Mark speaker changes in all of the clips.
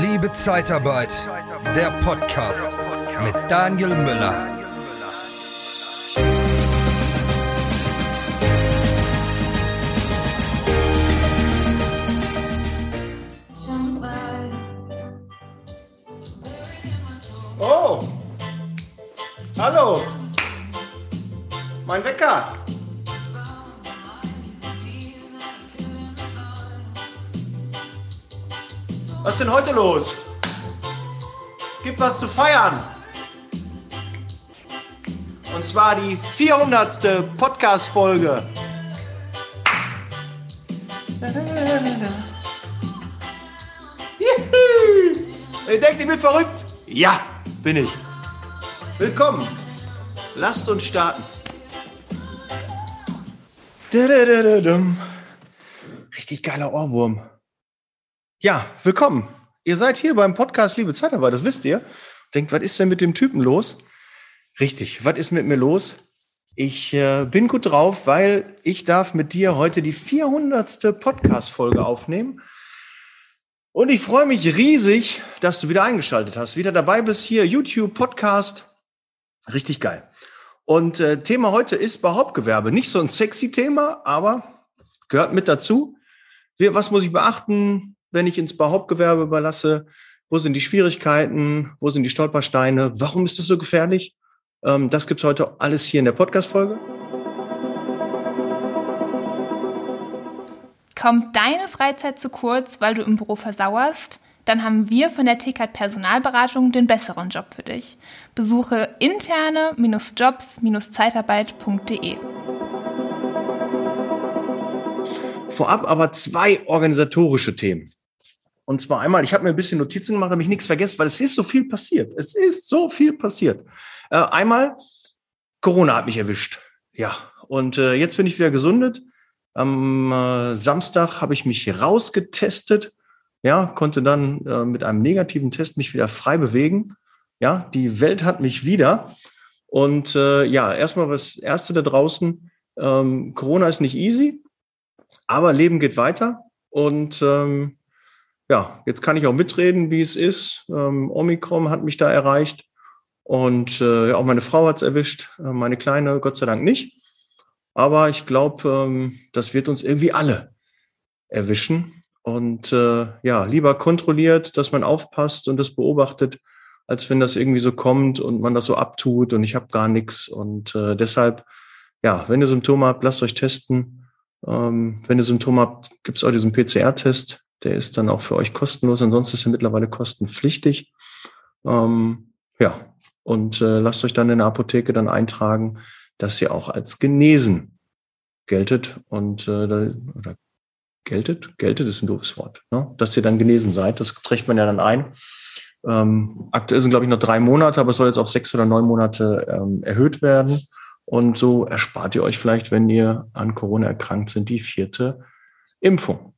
Speaker 1: Liebe Zeitarbeit, der Podcast mit Daniel Müller.
Speaker 2: Oh, hallo, mein Wecker. Was ist denn heute los? Es gibt was zu feiern. Und zwar die 400. Podcast-Folge. Ihr denkt, ich bin verrückt? Ja, bin ich. Willkommen. Lasst uns starten. Richtig geiler Ohrwurm. Ja, willkommen. Ihr seid hier beim Podcast Liebe Zeitarbeit, das wisst ihr. Denkt, was ist denn mit dem Typen los? Richtig, was ist mit mir los? Ich äh, bin gut drauf, weil ich darf mit dir heute die 400. Podcast-Folge aufnehmen. Und ich freue mich riesig, dass du wieder eingeschaltet hast, wieder dabei bist hier, YouTube, Podcast. Richtig geil. Und äh, Thema heute ist Behauptgewerbe. Nicht so ein sexy Thema, aber gehört mit dazu. Wir, was muss ich beachten, wenn ich ins Behauptgewerbe überlasse? Wo sind die Schwierigkeiten? Wo sind die Stolpersteine? Warum ist das so gefährlich? Ähm, das gibt's heute alles hier in der Podcast-Folge.
Speaker 3: Kommt deine Freizeit zu kurz, weil du im Büro versauerst? Dann haben wir von der TKAT Personalberatung den besseren Job für dich. Besuche interne-jobs-zeitarbeit.de.
Speaker 2: Vorab aber zwei organisatorische Themen. Und zwar einmal, ich habe mir ein bisschen Notizen gemacht, habe ich nichts vergessen, weil es ist so viel passiert. Es ist so viel passiert. Äh, einmal, Corona hat mich erwischt. Ja, und äh, jetzt bin ich wieder gesundet. Am äh, Samstag habe ich mich rausgetestet. Ja, konnte dann äh, mit einem negativen Test mich wieder frei bewegen. Ja, die Welt hat mich wieder. Und äh, ja, erstmal das Erste da draußen. Ähm, Corona ist nicht easy, aber Leben geht weiter. Und ähm, ja, jetzt kann ich auch mitreden, wie es ist. Ähm, Omikron hat mich da erreicht und äh, auch meine Frau hat es erwischt, äh, meine Kleine Gott sei Dank nicht. Aber ich glaube, ähm, das wird uns irgendwie alle erwischen. Und äh, ja, lieber kontrolliert, dass man aufpasst und das beobachtet, als wenn das irgendwie so kommt und man das so abtut und ich habe gar nichts. Und äh, deshalb, ja, wenn ihr Symptome habt, lasst euch testen. Ähm, wenn ihr Symptome habt, gibt es auch diesen PCR-Test der ist dann auch für euch kostenlos. Ansonsten ist er mittlerweile kostenpflichtig. Ähm, ja, und äh, lasst euch dann in der Apotheke dann eintragen, dass ihr auch als genesen geltet und äh, oder geltet, geltet ist ein doofes Wort, ne? dass ihr dann genesen seid. Das trägt man ja dann ein. Ähm, aktuell sind glaube ich noch drei Monate, aber es soll jetzt auf sechs oder neun Monate ähm, erhöht werden. Und so erspart ihr euch vielleicht, wenn ihr an Corona erkrankt sind, die vierte Impfung.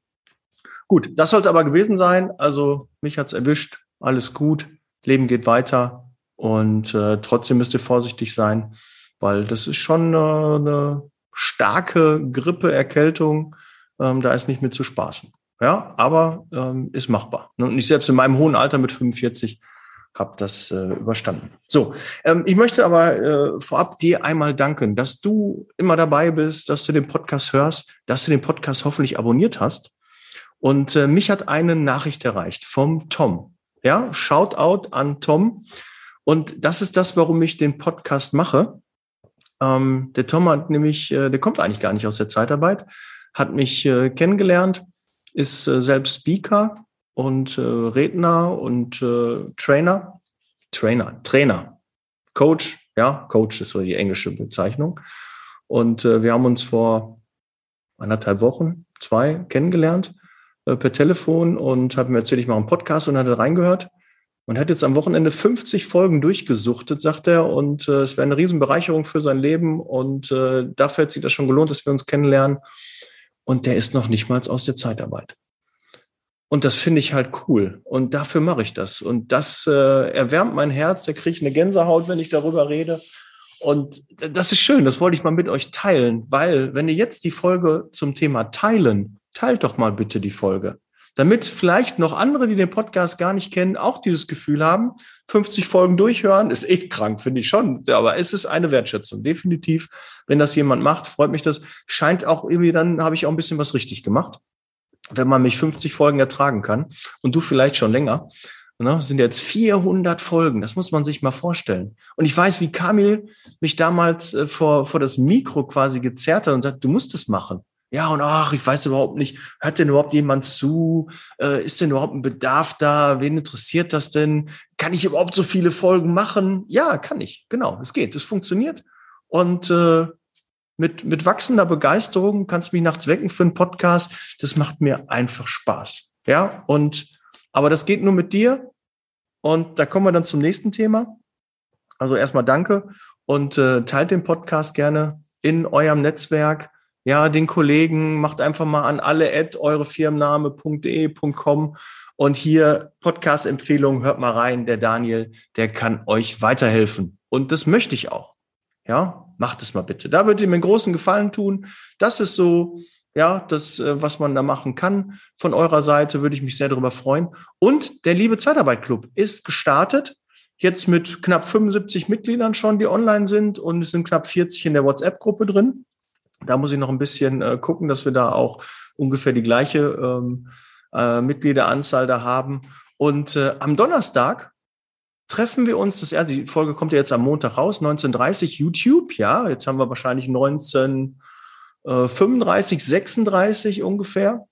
Speaker 2: Gut, das soll es aber gewesen sein. Also mich hat's erwischt, alles gut, Leben geht weiter und äh, trotzdem müsst ihr vorsichtig sein, weil das ist schon äh, eine starke Grippe, Erkältung. Ähm, da ist nicht mit zu spaßen. Ja, aber ähm, ist machbar. Und ich selbst in meinem hohen Alter mit 45 habe das äh, überstanden. So, ähm, ich möchte aber äh, vorab dir einmal danken, dass du immer dabei bist, dass du den Podcast hörst, dass du den Podcast hoffentlich abonniert hast. Und äh, mich hat eine Nachricht erreicht vom Tom. Ja, Shoutout an Tom. Und das ist das, warum ich den Podcast mache. Ähm, der Tom hat nämlich, äh, der kommt eigentlich gar nicht aus der Zeitarbeit, hat mich äh, kennengelernt, ist äh, selbst Speaker und äh, Redner und äh, Trainer. Trainer, Trainer, Coach, ja, Coach ist so die englische Bezeichnung. Und wir haben uns vor anderthalb Wochen, zwei kennengelernt äh, per Telefon und habe mir erzählt, ich mache einen Podcast und hatte reingehört und hat jetzt am Wochenende 50 Folgen durchgesuchtet, sagt er, und äh, es wäre eine Riesenbereicherung für sein Leben und äh, dafür hat sich das schon gelohnt, dass wir uns kennenlernen. Und der ist noch nicht mal aus der Zeitarbeit. Und das finde ich halt cool. Und dafür mache ich das. Und das äh, erwärmt mein Herz. Da kriege ich eine Gänsehaut, wenn ich darüber rede. Und das ist schön. Das wollte ich mal mit euch teilen, weil wenn ihr jetzt die Folge zum Thema teilen teilt doch mal bitte die Folge. damit vielleicht noch andere, die den Podcast gar nicht kennen, auch dieses Gefühl haben, 50 Folgen durchhören, ist echt krank, finde ich schon. Aber es ist eine Wertschätzung, definitiv. Wenn das jemand macht, freut mich das. Scheint auch irgendwie, dann habe ich auch ein bisschen was richtig gemacht. Wenn man mich 50 Folgen ertragen kann und du vielleicht schon länger. Ne, sind jetzt 400 Folgen, das muss man sich mal vorstellen. Und ich weiß, wie Kamil mich damals äh, vor, vor das Mikro quasi gezerrt hat und sagt, du musst es machen. Ja, und ach, ich weiß überhaupt nicht, hört denn überhaupt jemand zu? Äh, ist denn überhaupt ein Bedarf da? Wen interessiert das denn? Kann ich überhaupt so viele Folgen machen? Ja, kann ich. Genau, es geht, es funktioniert. Und äh, mit, mit wachsender Begeisterung kannst du mich nachts wecken für einen Podcast. Das macht mir einfach Spaß. Ja, und aber das geht nur mit dir. Und da kommen wir dann zum nächsten Thema. Also erstmal danke und äh, teilt den Podcast gerne in eurem Netzwerk ja, den Kollegen, macht einfach mal an alle at eurefirmenname.de.com und hier Podcast-Empfehlung, hört mal rein, der Daniel, der kann euch weiterhelfen. Und das möchte ich auch. Ja, macht es mal bitte. Da würde ihr mir einen großen Gefallen tun. Das ist so, ja, das, äh, was man da machen kann. Von eurer Seite würde ich mich sehr darüber freuen. Und der Liebe Zeitarbeit Club ist gestartet. Jetzt mit knapp 75 Mitgliedern schon, die online sind und es sind knapp 40 in der WhatsApp-Gruppe drin. Da muss ich noch ein bisschen äh, gucken, dass wir da auch ungefähr die gleiche ähm, äh, Mitgliederanzahl da haben. Und äh, am Donnerstag treffen wir uns, das erste, die Folge kommt ja jetzt am Montag raus, 1930 YouTube, ja, jetzt haben wir wahrscheinlich 1935, 36 ungefähr.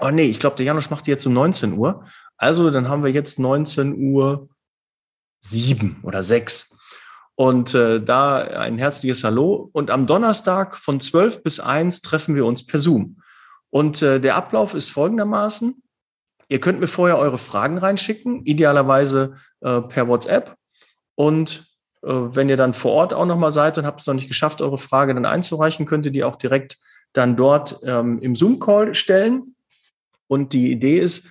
Speaker 2: Oh nee, ich glaube, der Janusz macht die jetzt um 19 Uhr. Also dann haben wir jetzt 19 Uhr 7 oder 6. Und äh, da ein herzliches Hallo. Und am Donnerstag von 12 bis 1 treffen wir uns per Zoom. Und äh, der Ablauf ist folgendermaßen. Ihr könnt mir vorher eure Fragen reinschicken, idealerweise äh, per WhatsApp. Und äh, wenn ihr dann vor Ort auch nochmal seid und habt es noch nicht geschafft, eure Frage dann einzureichen, könnt ihr die auch direkt dann dort ähm, im Zoom-Call stellen. Und die Idee ist,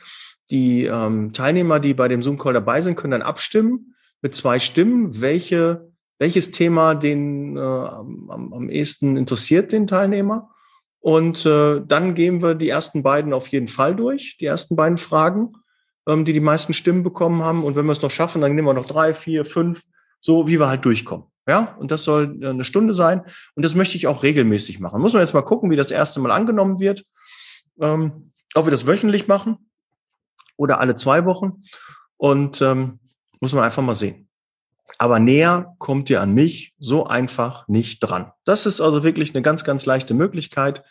Speaker 2: die ähm, Teilnehmer, die bei dem Zoom-Call dabei sind, können dann abstimmen mit zwei Stimmen, welche welches Thema den äh, am, am ehesten interessiert, den Teilnehmer. Und äh, dann gehen wir die ersten beiden auf jeden Fall durch, die ersten beiden Fragen, ähm, die die meisten Stimmen bekommen haben. Und wenn wir es noch schaffen, dann nehmen wir noch drei, vier, fünf, so wie wir halt durchkommen. Ja, und das soll äh, eine Stunde sein. Und das möchte ich auch regelmäßig machen. Muss man jetzt mal gucken, wie das erste Mal angenommen wird. Ähm, ob wir das wöchentlich machen oder alle zwei Wochen. Und ähm, muss man einfach mal sehen. Aber näher kommt ihr an mich so einfach nicht dran. Das ist also wirklich eine ganz, ganz leichte Möglichkeit.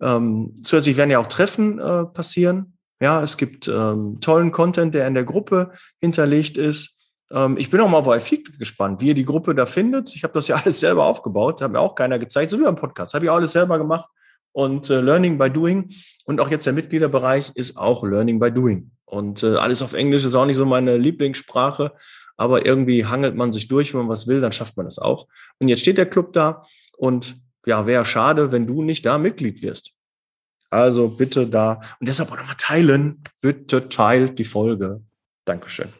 Speaker 2: Ähm, zusätzlich werden ja auch Treffen äh, passieren. Ja, es gibt ähm, tollen Content, der in der Gruppe hinterlegt ist. Ähm, ich bin auch mal euer Feedback gespannt, wie ihr die Gruppe da findet. Ich habe das ja alles selber aufgebaut, hat mir auch keiner gezeigt, so wie beim Podcast. Habe ich alles selber gemacht. Und äh, Learning by Doing und auch jetzt der Mitgliederbereich ist auch Learning by Doing. Und äh, alles auf Englisch ist auch nicht so meine Lieblingssprache aber irgendwie hangelt man sich durch, wenn man was will, dann schafft man das auch. Und jetzt steht der Club da und ja, wäre schade, wenn du nicht da Mitglied wirst. Also bitte da und deshalb auch nochmal teilen. Bitte teilt die Folge. Dankeschön.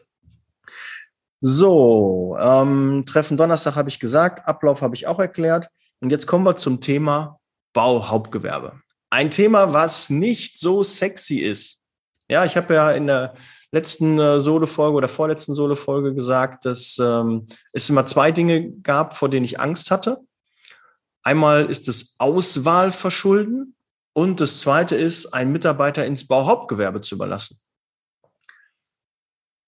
Speaker 2: So, ähm, Treffen Donnerstag habe ich gesagt, Ablauf habe ich auch erklärt. Und jetzt kommen wir zum Thema Bauhauptgewerbe. Ein Thema, was nicht so sexy ist. Ja, ich habe ja in der letzten äh, Solo-Folge oder vorletzten Solo-Folge gesagt, dass ähm, es immer zwei Dinge gab, vor denen ich Angst hatte. Einmal ist es Auswahlverschulden und das zweite ist, einen Mitarbeiter ins Bauhauptgewerbe zu überlassen.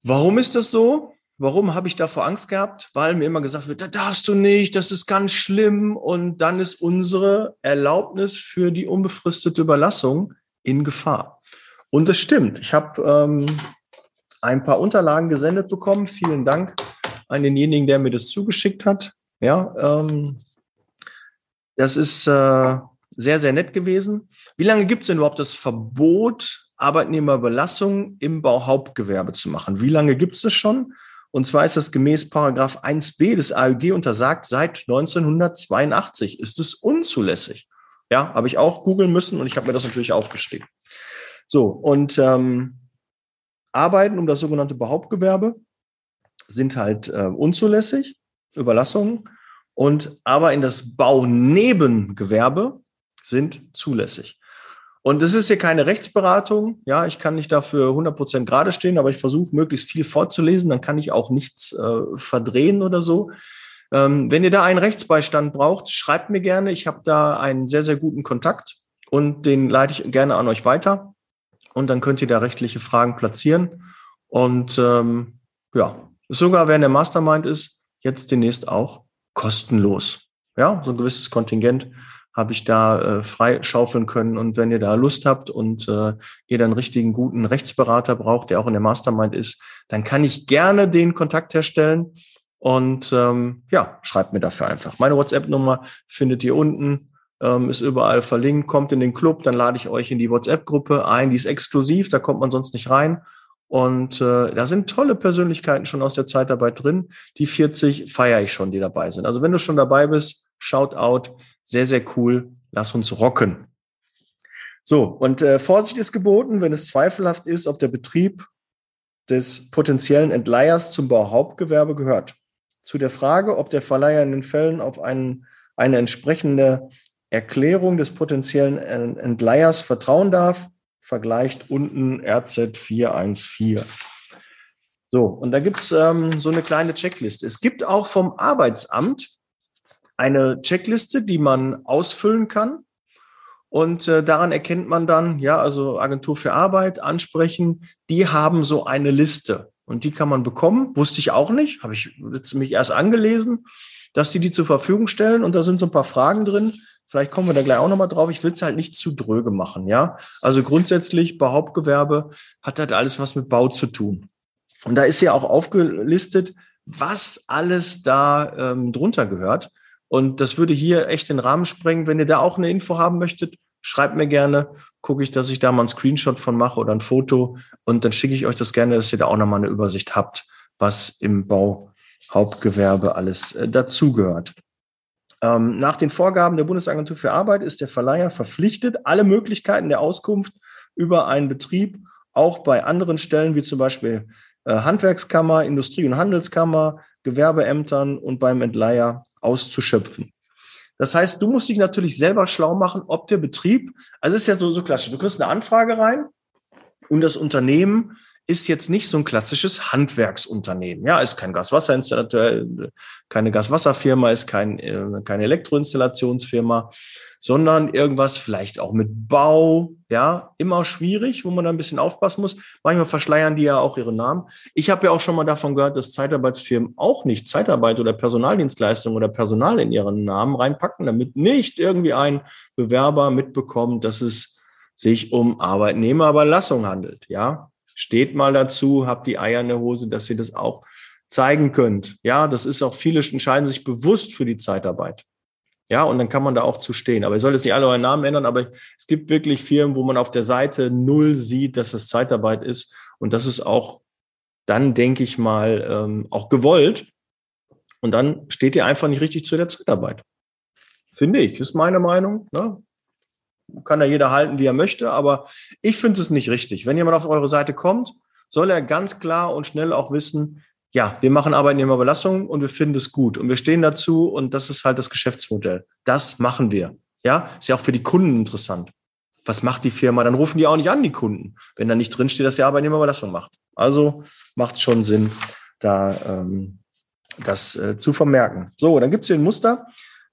Speaker 2: Warum ist das so? Warum habe ich davor Angst gehabt? Weil mir immer gesagt wird, da darfst du nicht, das ist ganz schlimm. Und dann ist unsere Erlaubnis für die unbefristete Überlassung in Gefahr. Und das stimmt. Ich habe ähm, ein paar Unterlagen gesendet bekommen. Vielen Dank an denjenigen, der mir das zugeschickt hat. Ja, ähm, das ist äh, sehr, sehr nett gewesen. Wie lange gibt es denn überhaupt das Verbot, Arbeitnehmerbelastung im Bauhauptgewerbe zu machen? Wie lange gibt es das schon? Und zwar ist das gemäß Paragraph 1b des AUG untersagt, seit 1982 ist es unzulässig. Ja, habe ich auch googeln müssen und ich habe mir das natürlich aufgeschrieben. So, und ähm, Arbeiten um das sogenannte Behauptgewerbe sind halt äh, unzulässig, Überlassungen, und aber in das Baunebengewerbe sind zulässig. Und das ist hier keine Rechtsberatung. Ja, ich kann nicht dafür 100 Prozent gerade stehen, aber ich versuche möglichst viel vorzulesen. Dann kann ich auch nichts äh, verdrehen oder so. Ähm, wenn ihr da einen Rechtsbeistand braucht, schreibt mir gerne. Ich habe da einen sehr, sehr guten Kontakt und den leite ich gerne an euch weiter. Und dann könnt ihr da rechtliche Fragen platzieren. Und ähm, ja, sogar wenn der Mastermind ist, jetzt demnächst auch kostenlos. Ja, so ein gewisses Kontingent habe ich da äh, freischaufeln können. Und wenn ihr da Lust habt und äh, ihr dann richtigen guten Rechtsberater braucht, der auch in der Mastermind ist, dann kann ich gerne den Kontakt herstellen. Und ähm, ja, schreibt mir dafür einfach. Meine WhatsApp-Nummer findet ihr unten, ähm, ist überall verlinkt, kommt in den Club, dann lade ich euch in die WhatsApp-Gruppe ein, die ist exklusiv, da kommt man sonst nicht rein. Und äh, da sind tolle Persönlichkeiten schon aus der Zeitarbeit drin. Die 40 feiere ich schon, die dabei sind. Also wenn du schon dabei bist, shout out, sehr, sehr cool, lass uns rocken. So, und äh, Vorsicht ist geboten, wenn es zweifelhaft ist, ob der Betrieb des potenziellen Entleihers zum Bauhauptgewerbe gehört. Zu der Frage, ob der Verleiher in den Fällen auf einen, eine entsprechende Erklärung des potenziellen Entleihers vertrauen darf, vergleicht unten RZ 414. So, und da gibt's ähm, so eine kleine Checkliste. Es gibt auch vom Arbeitsamt eine Checkliste, die man ausfüllen kann. Und äh, daran erkennt man dann, ja, also Agentur für Arbeit ansprechen, die haben so eine Liste. Und die kann man bekommen. Wusste ich auch nicht, habe ich mich erst angelesen, dass die die zur Verfügung stellen. Und da sind so ein paar Fragen drin. Vielleicht kommen wir da gleich auch nochmal drauf. Ich will es halt nicht zu dröge machen, ja. Also grundsätzlich bei Hauptgewerbe hat halt alles was mit Bau zu tun. Und da ist ja auch aufgelistet, was alles da ähm, drunter gehört. Und das würde hier echt den Rahmen sprengen. Wenn ihr da auch eine Info haben möchtet, schreibt mir gerne. Gucke ich, dass ich da mal einen Screenshot von mache oder ein Foto. Und dann schicke ich euch das gerne, dass ihr da auch nochmal eine Übersicht habt, was im Bauhauptgewerbe alles äh, dazugehört. Ähm, nach den Vorgaben der Bundesagentur für Arbeit ist der Verleiher verpflichtet, alle Möglichkeiten der Auskunft über einen Betrieb auch bei anderen Stellen wie zum Beispiel äh, Handwerkskammer, Industrie- und Handelskammer, Gewerbeämtern und beim Entleiher auszuschöpfen. Das heißt, du musst dich natürlich selber schlau machen, ob der Betrieb, also es ist ja so, so klassisch, du kriegst eine Anfrage rein und das Unternehmen ist jetzt nicht so ein klassisches Handwerksunternehmen. Ja, ist kein Gaswasserinstallateur, keine Gaswasserfirma, ist kein, äh, keine Elektroinstallationsfirma, sondern irgendwas vielleicht auch mit Bau, ja, immer schwierig, wo man da ein bisschen aufpassen muss. Manchmal verschleiern die ja auch ihre Namen. Ich habe ja auch schon mal davon gehört, dass Zeitarbeitsfirmen auch nicht Zeitarbeit oder Personaldienstleistung oder Personal in ihren Namen reinpacken, damit nicht irgendwie ein Bewerber mitbekommt, dass es sich um Arbeitnehmerüberlassung handelt, ja. Steht mal dazu, habt die Eier in der Hose, dass ihr das auch zeigen könnt. Ja, das ist auch viele entscheiden sich bewusst für die Zeitarbeit. Ja, und dann kann man da auch zu stehen. Aber ihr sollt jetzt nicht alle euren Namen ändern, aber es gibt wirklich Firmen, wo man auf der Seite null sieht, dass das Zeitarbeit ist. Und das ist auch dann, denke ich mal, ähm, auch gewollt. Und dann steht ihr einfach nicht richtig zu der Zeitarbeit. Finde ich, ist meine Meinung. Ne? Kann ja jeder halten, wie er möchte, aber ich finde es nicht richtig. Wenn jemand auf eure Seite kommt, soll er ganz klar und schnell auch wissen, ja, wir machen Arbeitnehmerbelastung und wir finden es gut und wir stehen dazu und das ist halt das Geschäftsmodell. Das machen wir. Ja, ist ja auch für die Kunden interessant. Was macht die Firma? Dann rufen die auch nicht an, die Kunden, wenn da nicht drinsteht, dass die Arbeitnehmerbelastung macht. Also macht schon Sinn, da ähm, das äh, zu vermerken. So, dann gibt es hier ein Muster.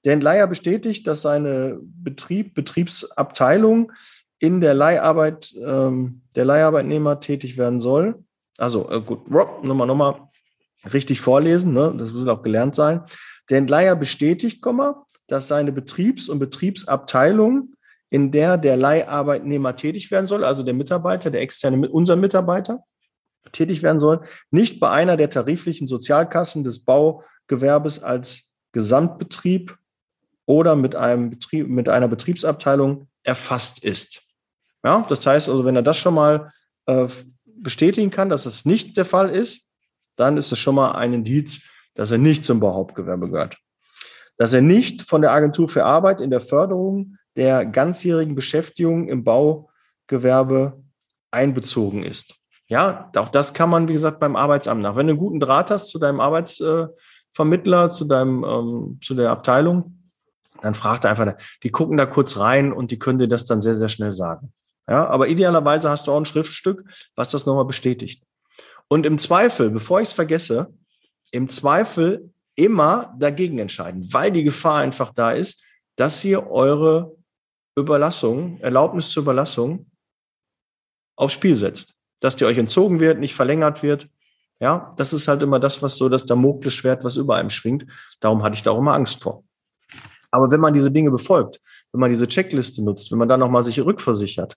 Speaker 2: Der Entleiher bestätigt, dass seine Betrieb, Betriebsabteilung in der Leiharbeit ähm, der Leiharbeitnehmer tätig werden soll. Also äh, gut, nochmal, nochmal richtig vorlesen, ne? das muss auch gelernt sein. Der Entleiher bestätigt, dass seine Betriebs- und Betriebsabteilung, in der der Leiharbeitnehmer tätig werden soll, also der Mitarbeiter, der externe, unser Mitarbeiter, tätig werden soll, nicht bei einer der tariflichen Sozialkassen des Baugewerbes als Gesamtbetrieb oder mit einem Betrieb, mit einer Betriebsabteilung erfasst ist. Ja, das heißt also, wenn er das schon mal äh, bestätigen kann, dass es nicht der Fall ist, dann ist es schon mal ein Indiz, dass er nicht zum Bauhauptgewerbe gehört. Dass er nicht von der Agentur für Arbeit in der Förderung der ganzjährigen Beschäftigung im Baugewerbe einbezogen ist. Ja, auch das kann man, wie gesagt, beim Arbeitsamt nach. Wenn du einen guten Draht hast zu deinem Arbeitsvermittler, zu deinem, ähm, zu der Abteilung, dann fragt einfach, die gucken da kurz rein und die können dir das dann sehr, sehr schnell sagen. Ja, aber idealerweise hast du auch ein Schriftstück, was das nochmal bestätigt. Und im Zweifel, bevor ich es vergesse, im Zweifel immer dagegen entscheiden, weil die Gefahr einfach da ist, dass ihr eure Überlassung, Erlaubnis zur Überlassung aufs Spiel setzt. Dass die euch entzogen wird, nicht verlängert wird. Ja, das ist halt immer das, was so das Damoklesschwert, was über einem schwingt. Darum hatte ich da auch immer Angst vor. Aber wenn man diese Dinge befolgt, wenn man diese Checkliste nutzt, wenn man dann nochmal sich rückversichert,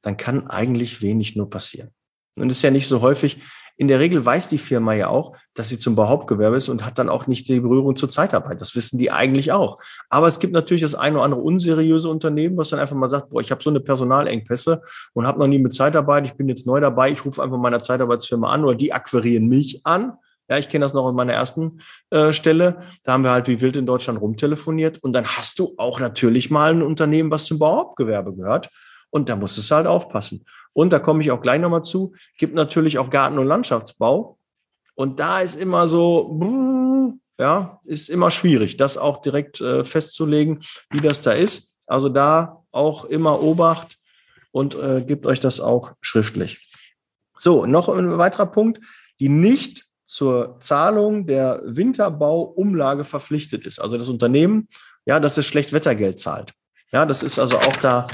Speaker 2: dann kann eigentlich wenig nur passieren. Und ist ja nicht so häufig, in der Regel weiß die Firma ja auch, dass sie zum Bauhauptgewerbe ist und hat dann auch nicht die Berührung zur Zeitarbeit. Das wissen die eigentlich auch. Aber es gibt natürlich das eine oder andere unseriöse Unternehmen, was dann einfach mal sagt, boah, ich habe so eine Personalengpässe und habe noch nie mit Zeitarbeit, ich bin jetzt neu dabei, ich rufe einfach meiner Zeitarbeitsfirma an oder die akquirieren mich an. Ja, ich kenne das noch in meiner ersten äh, Stelle. Da haben wir halt wie wild in Deutschland rumtelefoniert. Und dann hast du auch natürlich mal ein Unternehmen, was zum Bauhauptgewerbe gehört. Und da musst du halt aufpassen. Und da komme ich auch gleich nochmal zu, gibt natürlich auch Garten- und Landschaftsbau. Und da ist immer so, ja, ist immer schwierig, das auch direkt äh, festzulegen, wie das da ist. Also da auch immer Obacht und äh, gebt euch das auch schriftlich. So, noch ein weiterer Punkt, die nicht zur Zahlung der Winterbauumlage verpflichtet ist. Also das Unternehmen, ja, das ist Schlechtwettergeld zahlt. Ja, das ist also auch da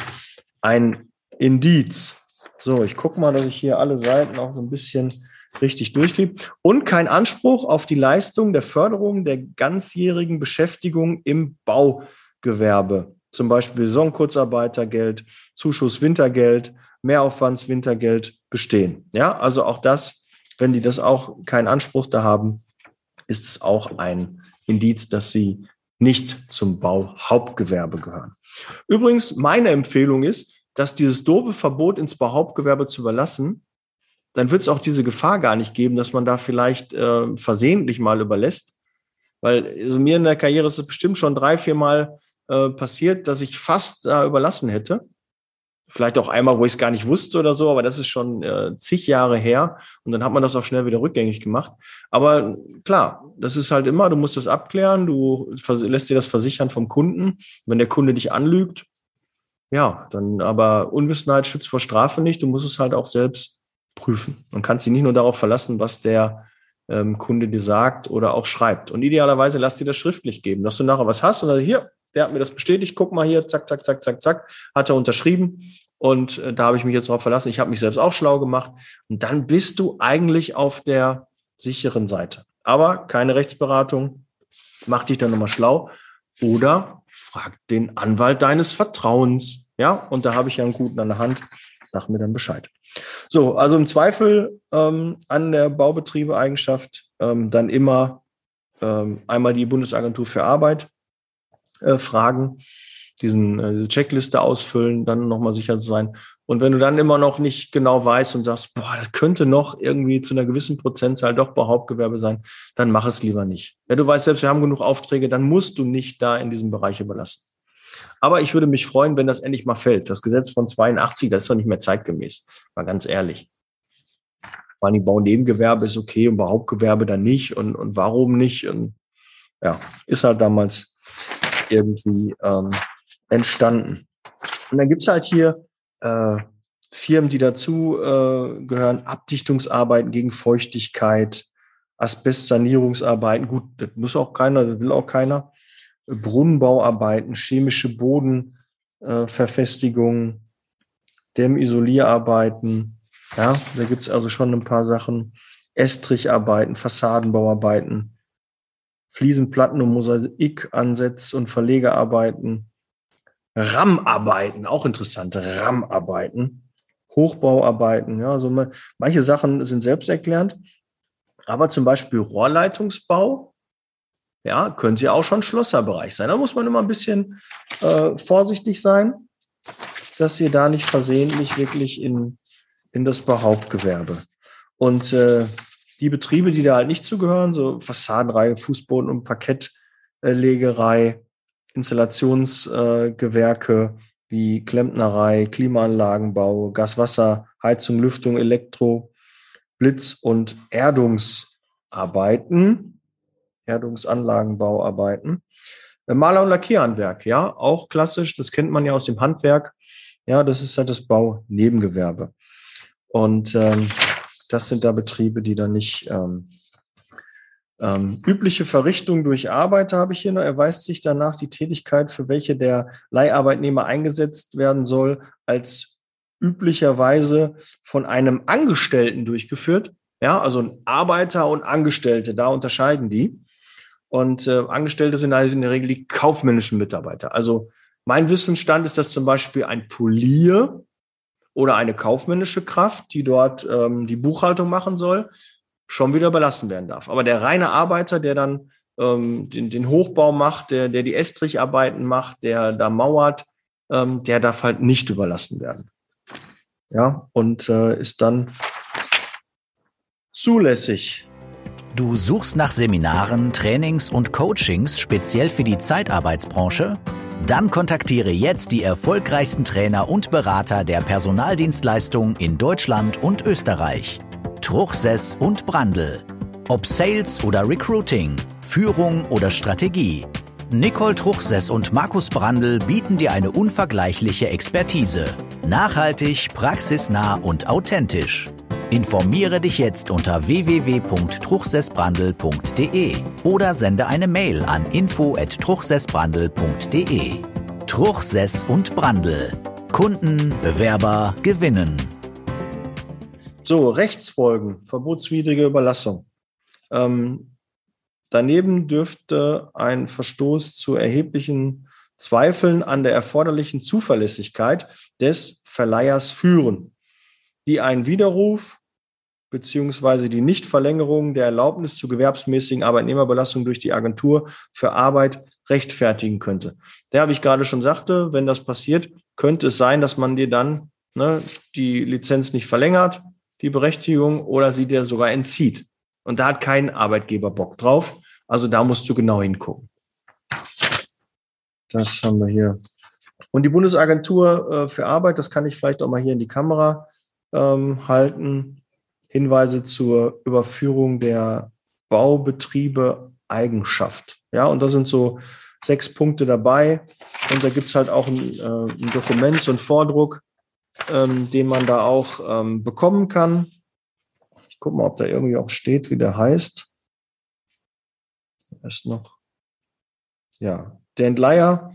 Speaker 2: ein Indiz. So, ich gucke mal, dass ich hier alle Seiten auch so ein bisschen richtig durchkriege. Und kein Anspruch auf die Leistung der Förderung der ganzjährigen Beschäftigung im Baugewerbe. Zum Beispiel Saisonkurzarbeitergeld, Zuschuss Wintergeld, Mehraufwandswintergeld bestehen. Ja, also auch das, wenn die das auch keinen Anspruch da haben, ist es auch ein Indiz, dass sie nicht zum Bauhauptgewerbe gehören. Übrigens, meine Empfehlung ist, dass dieses doofe Verbot ins Behauptgewerbe zu überlassen, dann wird es auch diese Gefahr gar nicht geben, dass man da vielleicht äh, versehentlich mal überlässt. Weil also mir in der Karriere ist es bestimmt schon drei, vier Mal äh, passiert, dass ich fast da überlassen hätte. Vielleicht auch einmal, wo ich es gar nicht wusste oder so, aber das ist schon äh, zig Jahre her und dann hat man das auch schnell wieder rückgängig gemacht. Aber klar, das ist halt immer, du musst das abklären, du lässt dir das versichern vom Kunden. Wenn der Kunde dich anlügt, ja, dann aber Unwissenheit schützt vor Strafe nicht. Du musst es halt auch selbst prüfen. Man kann sich nicht nur darauf verlassen, was der ähm, Kunde dir sagt oder auch schreibt. Und idealerweise lass dir das schriftlich geben, dass du nachher was hast und dann hier, der hat mir das bestätigt, guck mal hier, zack, zack, zack, zack, zack, hat er unterschrieben. Und äh, da habe ich mich jetzt darauf verlassen. Ich habe mich selbst auch schlau gemacht. Und dann bist du eigentlich auf der sicheren Seite. Aber keine Rechtsberatung. Mach dich dann nochmal schlau. Oder frag den Anwalt deines Vertrauens. Ja, und da habe ich ja einen guten an der Hand. Sag mir dann Bescheid. So, also im Zweifel ähm, an der Baubetriebeeigenschaft ähm, dann immer ähm, einmal die Bundesagentur für Arbeit äh, fragen, diesen, äh, diese Checkliste ausfüllen, dann nochmal sicher sein. Und wenn du dann immer noch nicht genau weißt und sagst, boah, das könnte noch irgendwie zu einer gewissen Prozentzahl doch Behauptgewerbe sein, dann mach es lieber nicht. Wenn du weißt selbst, wir haben genug Aufträge, dann musst du nicht da in diesem Bereich überlassen. Aber ich würde mich freuen, wenn das endlich mal fällt. Das Gesetz von 82, das ist doch nicht mehr zeitgemäß. Mal ganz ehrlich. Vor allem Baunebengewerbe ist okay und Behauptgewerbe dann nicht. Und, und warum nicht? Und ja, ist halt damals irgendwie ähm, entstanden. Und dann gibt's halt hier äh, Firmen, die dazu äh, gehören, Abdichtungsarbeiten gegen Feuchtigkeit, Asbestsanierungsarbeiten, gut, das muss auch keiner, das will auch keiner, Brunnenbauarbeiten, chemische Bodenverfestigung, äh, Dämmisolierarbeiten, ja, da gibt's also schon ein paar Sachen, Estricharbeiten, Fassadenbauarbeiten, Fliesenplatten und Mosaikansätze und Verlegearbeiten, RAM-Arbeiten, auch interessante RAM-Arbeiten, Hochbauarbeiten, ja, also manche Sachen sind selbsterklärend, aber zum Beispiel Rohrleitungsbau, ja, könnte ja auch schon Schlosserbereich sein. Da muss man immer ein bisschen äh, vorsichtig sein, dass ihr da nicht versehentlich wirklich in, in das Behauptgewerbe. Und äh, die Betriebe, die da halt nicht zugehören, so Fassadenreihe, Fußboden- und Parkettlegerei, Installationsgewerke wie Klempnerei, Klimaanlagenbau, Gaswasser, Heizung, Lüftung, Elektro, Blitz- und Erdungsarbeiten, Erdungsanlagenbauarbeiten. Maler- und Lackierhandwerk, ja, auch klassisch, das kennt man ja aus dem Handwerk. Ja, das ist halt das Baunebengewerbe. Und ähm, das sind da Betriebe, die dann nicht ähm, ähm, übliche Verrichtung durch Arbeiter habe ich hier noch. Erweist sich danach die Tätigkeit, für welche der Leiharbeitnehmer eingesetzt werden soll, als üblicherweise von einem Angestellten durchgeführt. Ja, also Arbeiter und Angestellte, da unterscheiden die. Und äh, Angestellte sind also in der Regel die kaufmännischen Mitarbeiter. Also mein Wissensstand ist, dass zum Beispiel ein Polier oder eine kaufmännische Kraft, die dort ähm, die Buchhaltung machen soll, schon wieder überlassen werden darf. Aber der reine Arbeiter, der dann ähm, den, den Hochbau macht, der, der die Estricharbeiten macht, der da mauert, ähm, der darf halt nicht überlassen werden. Ja, und äh, ist dann zulässig.
Speaker 4: Du suchst nach Seminaren, Trainings und Coachings speziell für die Zeitarbeitsbranche? Dann kontaktiere jetzt die erfolgreichsten Trainer und Berater der Personaldienstleistung in Deutschland und Österreich. Truchsess und Brandl. Ob Sales oder Recruiting, Führung oder Strategie. Nicole Truchsess und Markus Brandl bieten dir eine unvergleichliche Expertise. Nachhaltig, praxisnah und authentisch. Informiere dich jetzt unter www.truchsessbrandl.de oder sende eine Mail an info@truchsessbrandl.de. Truchsess und Brandl. Kunden, Bewerber gewinnen.
Speaker 2: So, Rechtsfolgen, verbotswidrige Überlassung. Ähm, daneben dürfte ein Verstoß zu erheblichen Zweifeln an der erforderlichen Zuverlässigkeit des Verleihers führen, die einen Widerruf beziehungsweise die Nichtverlängerung der Erlaubnis zur gewerbsmäßigen Arbeitnehmerbelastung durch die Agentur für Arbeit rechtfertigen könnte. Da habe ich gerade schon sagte, wenn das passiert, könnte es sein, dass man dir dann ne, die Lizenz nicht verlängert, die Berechtigung oder sie dir sogar entzieht. Und da hat kein Arbeitgeber Bock drauf. Also da musst du genau hingucken. Das haben wir hier. Und die Bundesagentur äh, für Arbeit, das kann ich vielleicht auch mal hier in die Kamera ähm, halten. Hinweise zur Überführung der Baubetriebe Eigenschaft. Ja, und da sind so sechs Punkte dabei. Und da gibt es halt auch ein, äh, ein Dokument, so ein Vordruck, ähm, den man da auch ähm, bekommen kann. Ich gucke mal, ob da irgendwie auch steht, wie der heißt. Ist noch. Ja, der Entleiher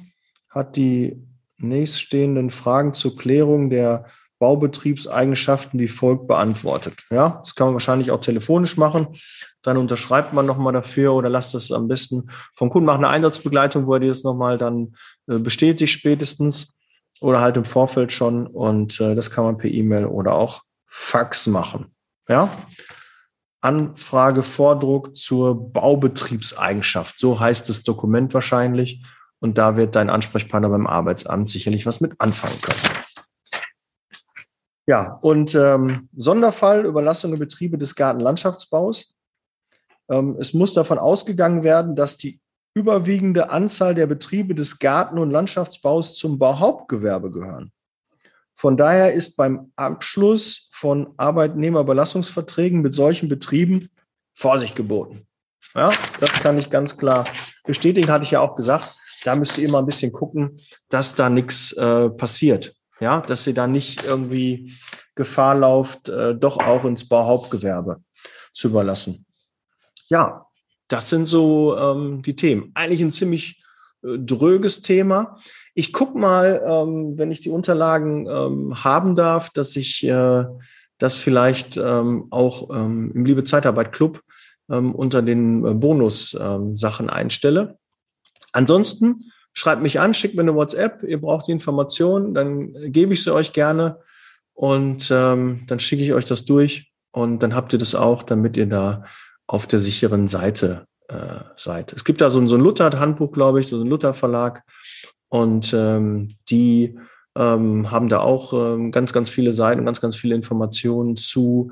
Speaker 2: hat die nächststehenden Fragen zur Klärung der Baubetriebseigenschaften wie folgt beantwortet. Ja, das kann man wahrscheinlich auch telefonisch machen. Dann unterschreibt man nochmal dafür oder lasst es am besten vom Kunden machen eine Einsatzbegleitung, wo er dir das nochmal dann äh, bestätigt spätestens oder halt im Vorfeld schon. Und äh, das kann man per E-Mail oder auch Fax machen. Ja. Anfrage, Vordruck zur Baubetriebseigenschaft. So heißt das Dokument wahrscheinlich. Und da wird dein Ansprechpartner beim Arbeitsamt sicherlich was mit anfangen können. Ja, und ähm, Sonderfall Überlassung in Betriebe des Gartenlandschaftsbaus. Ähm, es muss davon ausgegangen werden, dass die überwiegende Anzahl der Betriebe des Garten- und Landschaftsbaus zum Bauhauptgewerbe gehören. Von daher ist beim Abschluss von Arbeitnehmerbelastungsverträgen mit solchen Betrieben Vorsicht geboten. Ja, das kann ich ganz klar bestätigen, hatte ich ja auch gesagt. Da müsst ihr immer ein bisschen gucken, dass da nichts äh, passiert. Ja, dass ihr da nicht irgendwie Gefahr lauft, äh, doch auch ins Bauhauptgewerbe zu überlassen. Ja, das sind so ähm, die Themen. Eigentlich ein ziemlich äh, dröges Thema. Ich guck mal, ähm, wenn ich die Unterlagen ähm, haben darf, dass ich äh, das vielleicht ähm, auch ähm, im Liebe Zeitarbeit Club ähm, unter den äh, Bonus-Sachen ähm, einstelle. Ansonsten schreibt mich an, schickt mir eine WhatsApp, ihr braucht die Informationen, dann gebe ich sie euch gerne und ähm, dann schicke ich euch das durch und dann habt ihr das auch, damit ihr da auf der sicheren Seite äh, seid. Es gibt da so ein, so ein Luther-Handbuch, glaube ich, so ein Luther-Verlag. Und ähm, die ähm, haben da auch ähm, ganz, ganz viele Seiten ganz, ganz viele Informationen zu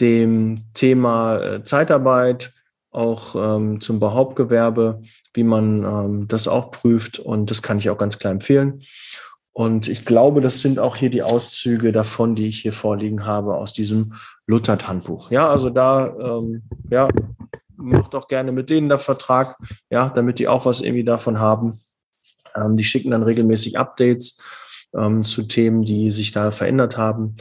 Speaker 2: dem Thema äh, Zeitarbeit, auch ähm, zum Behauptgewerbe, wie man ähm, das auch prüft. Und das kann ich auch ganz klar empfehlen. Und ich glaube, das sind auch hier die Auszüge davon, die ich hier vorliegen habe aus diesem Luther-Handbuch. Ja, also da, ähm, ja, macht auch gerne mit denen der Vertrag, ja, damit die auch was irgendwie davon haben. Ähm, die schicken dann regelmäßig Updates ähm, zu Themen, die sich da verändert haben.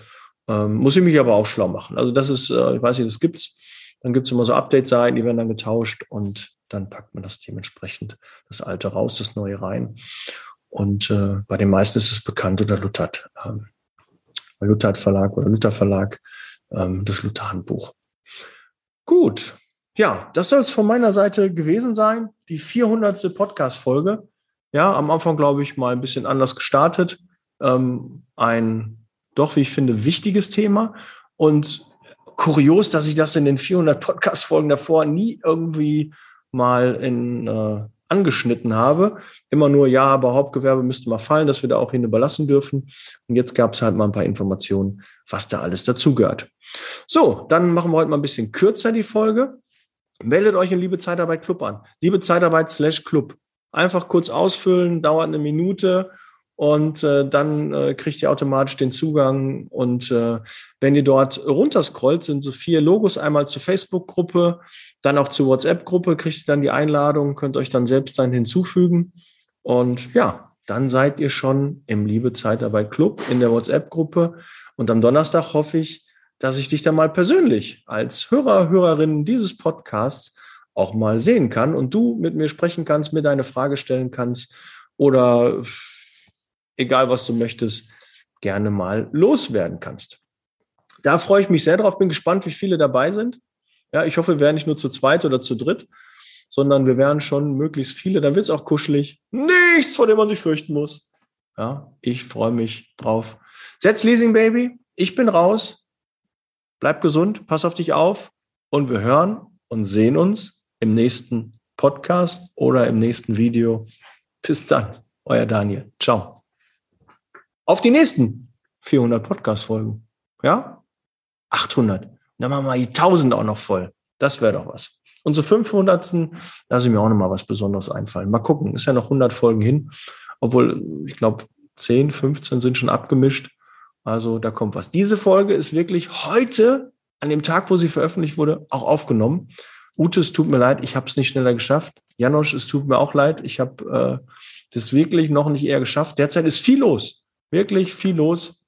Speaker 2: Ähm, muss ich mich aber auch schlau machen. Also das ist, äh, ich weiß nicht, das gibt's. Dann gibt's immer so Update-Seiten, die werden dann getauscht und dann packt man das dementsprechend das Alte raus, das Neue rein. Und äh, bei den meisten ist es bekannt oder Luthert. Ähm, Luthert Verlag oder Luther Verlag, ähm, das Luther. Gut. Ja, das soll es von meiner Seite gewesen sein. Die 400. Podcast-Folge. Ja, am Anfang, glaube ich, mal ein bisschen anders gestartet. Ähm, ein doch, wie ich finde, wichtiges Thema. Und kurios, dass ich das in den 400 Podcast-Folgen davor nie irgendwie mal in, äh, angeschnitten habe. Immer nur, ja, aber Hauptgewerbe müsste mal fallen, dass wir da auch hin überlassen dürfen. Und jetzt gab es halt mal ein paar Informationen, was da alles dazugehört. So, dann machen wir heute mal ein bisschen kürzer die Folge. Meldet euch in Liebe Zeitarbeit Club an. Liebe Zeitarbeit slash Club. Einfach kurz ausfüllen, dauert eine Minute und äh, dann äh, kriegt ihr automatisch den Zugang. Und äh, wenn ihr dort runterscrollt, sind so vier Logos einmal zur Facebook-Gruppe, dann auch zur WhatsApp-Gruppe, kriegt ihr dann die Einladung, könnt euch dann selbst dann hinzufügen. Und ja, dann seid ihr schon im Liebe Zeitarbeit Club in der WhatsApp-Gruppe. Und am Donnerstag hoffe ich, dass ich dich dann mal persönlich als Hörer, Hörerin dieses Podcasts auch mal sehen kann und du mit mir sprechen kannst, mir deine Frage stellen kannst oder egal was du möchtest, gerne mal loswerden kannst. Da freue ich mich sehr drauf, bin gespannt, wie viele dabei sind. Ja, ich hoffe, wir werden nicht nur zu zweit oder zu dritt, sondern wir werden schon möglichst viele. Dann wird es auch kuschelig. Nichts, vor dem man sich fürchten muss. Ja, ich freue mich drauf. Setz Leasing Baby. Ich bin raus. Bleib gesund, pass auf dich auf und wir hören und sehen uns im nächsten Podcast oder im nächsten Video. Bis dann, euer Daniel. Ciao auf die nächsten 400 Podcast-Folgen. Ja? 800. Und dann machen wir die 1000 auch noch voll. Das wäre doch was. Und zur 500. lasse ich mir auch noch mal was Besonderes einfallen. Mal gucken. Ist ja noch 100 Folgen hin. Obwohl, ich glaube, 10, 15 sind schon abgemischt. Also da kommt was. Diese Folge ist wirklich heute, an dem Tag, wo sie veröffentlicht wurde, auch aufgenommen. Ute, es tut mir leid, ich habe es nicht schneller geschafft. Janosch, es tut mir auch leid, ich habe äh, das wirklich noch nicht eher geschafft. Derzeit ist viel los wirklich viel los.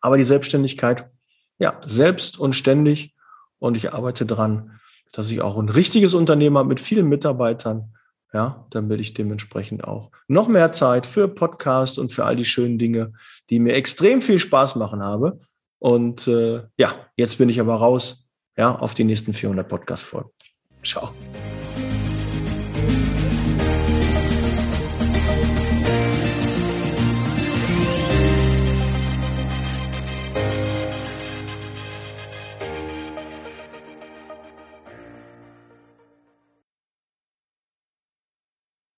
Speaker 2: Aber die Selbstständigkeit, ja, selbst und ständig. Und ich arbeite dran, dass ich auch ein richtiges Unternehmen habe mit vielen Mitarbeitern. Ja, damit ich dementsprechend auch noch mehr Zeit für Podcast und für all die schönen Dinge, die mir extrem viel Spaß machen habe. Und äh, ja, jetzt bin ich aber raus, ja, auf die nächsten 400 Podcast-Folgen. Ciao.